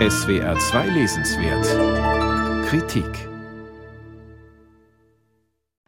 SWR 2 Lesenswert Kritik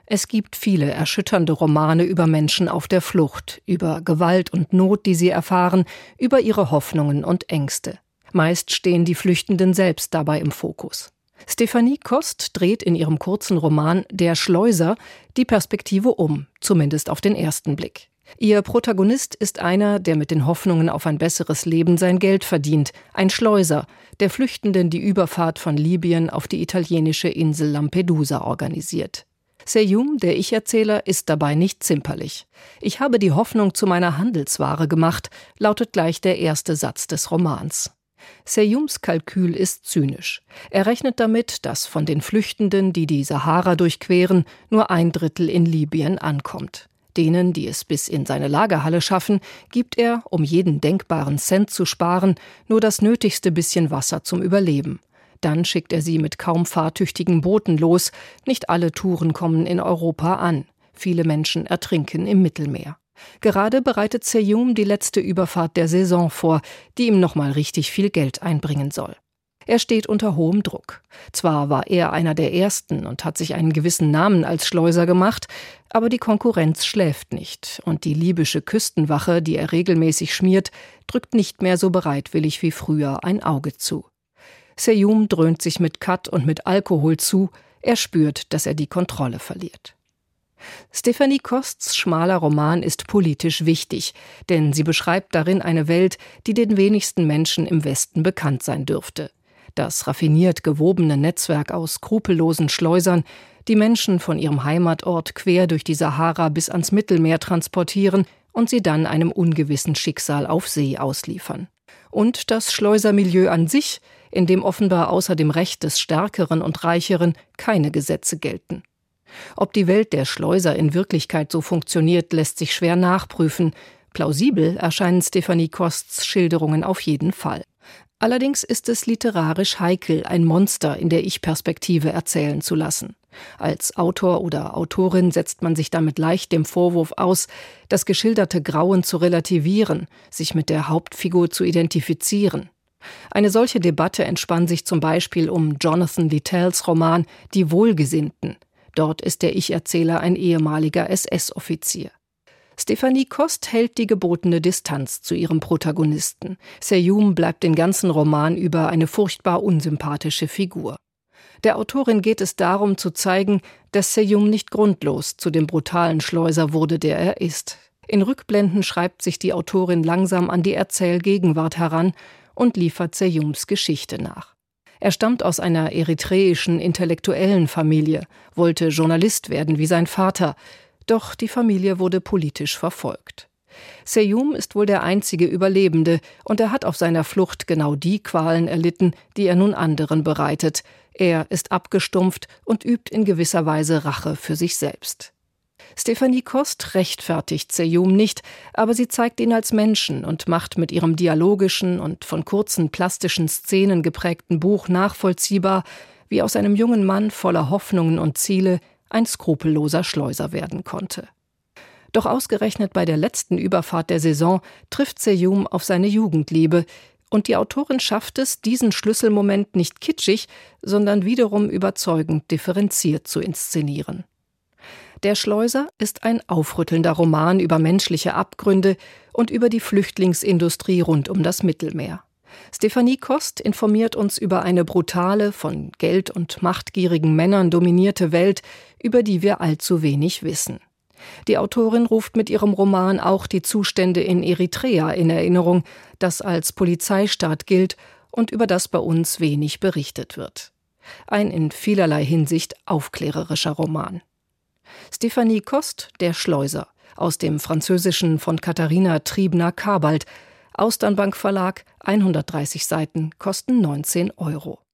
Es gibt viele erschütternde Romane über Menschen auf der Flucht, über Gewalt und Not, die sie erfahren, über ihre Hoffnungen und Ängste. Meist stehen die Flüchtenden selbst dabei im Fokus. Stephanie Kost dreht in ihrem kurzen Roman Der Schleuser die Perspektive um, zumindest auf den ersten Blick. Ihr Protagonist ist einer, der mit den Hoffnungen auf ein besseres Leben sein Geld verdient, ein Schleuser, der Flüchtenden die Überfahrt von Libyen auf die italienische Insel Lampedusa organisiert. Seyum, der Ich-Erzähler, ist dabei nicht zimperlich. Ich habe die Hoffnung zu meiner Handelsware gemacht, lautet gleich der erste Satz des Romans. Seyums Kalkül ist zynisch. Er rechnet damit, dass von den Flüchtenden, die die Sahara durchqueren, nur ein Drittel in Libyen ankommt. Denen, die es bis in seine Lagerhalle schaffen, gibt er, um jeden denkbaren Cent zu sparen, nur das nötigste bisschen Wasser zum Überleben. Dann schickt er sie mit kaum fahrtüchtigen Booten los. Nicht alle Touren kommen in Europa an. Viele Menschen ertrinken im Mittelmeer. Gerade bereitet Seyum die letzte Überfahrt der Saison vor, die ihm nochmal richtig viel Geld einbringen soll. Er steht unter hohem Druck. Zwar war er einer der Ersten und hat sich einen gewissen Namen als Schleuser gemacht, aber die Konkurrenz schläft nicht, und die libysche Küstenwache, die er regelmäßig schmiert, drückt nicht mehr so bereitwillig wie früher ein Auge zu. Seyum dröhnt sich mit Kat und mit Alkohol zu, er spürt, dass er die Kontrolle verliert. Stephanie Kosts schmaler Roman ist politisch wichtig, denn sie beschreibt darin eine Welt, die den wenigsten Menschen im Westen bekannt sein dürfte das raffiniert gewobene Netzwerk aus skrupellosen Schleusern, die Menschen von ihrem Heimatort quer durch die Sahara bis ans Mittelmeer transportieren und sie dann einem ungewissen Schicksal auf See ausliefern. Und das Schleusermilieu an sich, in dem offenbar außer dem Recht des Stärkeren und Reicheren keine Gesetze gelten. Ob die Welt der Schleuser in Wirklichkeit so funktioniert, lässt sich schwer nachprüfen. Plausibel erscheinen Stephanie Kosts Schilderungen auf jeden Fall. Allerdings ist es literarisch heikel, ein Monster in der Ich-Perspektive erzählen zu lassen. Als Autor oder Autorin setzt man sich damit leicht dem Vorwurf aus, das geschilderte Grauen zu relativieren, sich mit der Hauptfigur zu identifizieren. Eine solche Debatte entspann sich zum Beispiel um Jonathan Littells Roman Die Wohlgesinnten. Dort ist der Ich-Erzähler ein ehemaliger SS-Offizier. Stephanie Kost hält die gebotene Distanz zu ihrem Protagonisten. Seyum bleibt den ganzen Roman über eine furchtbar unsympathische Figur. Der Autorin geht es darum zu zeigen, dass Seyum nicht grundlos zu dem brutalen Schleuser wurde, der er ist. In Rückblenden schreibt sich die Autorin langsam an die Erzählgegenwart heran und liefert Seyums Geschichte nach. Er stammt aus einer eritreischen intellektuellen Familie, wollte Journalist werden wie sein Vater, doch die Familie wurde politisch verfolgt. Seyum ist wohl der einzige Überlebende, und er hat auf seiner Flucht genau die Qualen erlitten, die er nun anderen bereitet. Er ist abgestumpft und übt in gewisser Weise Rache für sich selbst. Stephanie Kost rechtfertigt Seyum nicht, aber sie zeigt ihn als Menschen und macht mit ihrem dialogischen und von kurzen plastischen Szenen geprägten Buch nachvollziehbar, wie aus einem jungen Mann voller Hoffnungen und Ziele ein skrupelloser Schleuser werden konnte. Doch ausgerechnet bei der letzten Überfahrt der Saison trifft Seyum auf seine Jugendliebe, und die Autorin schafft es, diesen Schlüsselmoment nicht kitschig, sondern wiederum überzeugend differenziert zu inszenieren. Der Schleuser ist ein aufrüttelnder Roman über menschliche Abgründe und über die Flüchtlingsindustrie rund um das Mittelmeer. Stefanie Kost informiert uns über eine brutale, von Geld und machtgierigen Männern dominierte Welt, über die wir allzu wenig wissen. Die Autorin ruft mit ihrem Roman auch die Zustände in Eritrea in Erinnerung, das als Polizeistaat gilt und über das bei uns wenig berichtet wird. Ein in vielerlei Hinsicht aufklärerischer Roman. Stefanie Kost, Der Schleuser, aus dem Französischen von Katharina Triebner-Kabalt, Austernbank Verlag, 130 Seiten, kosten 19 Euro.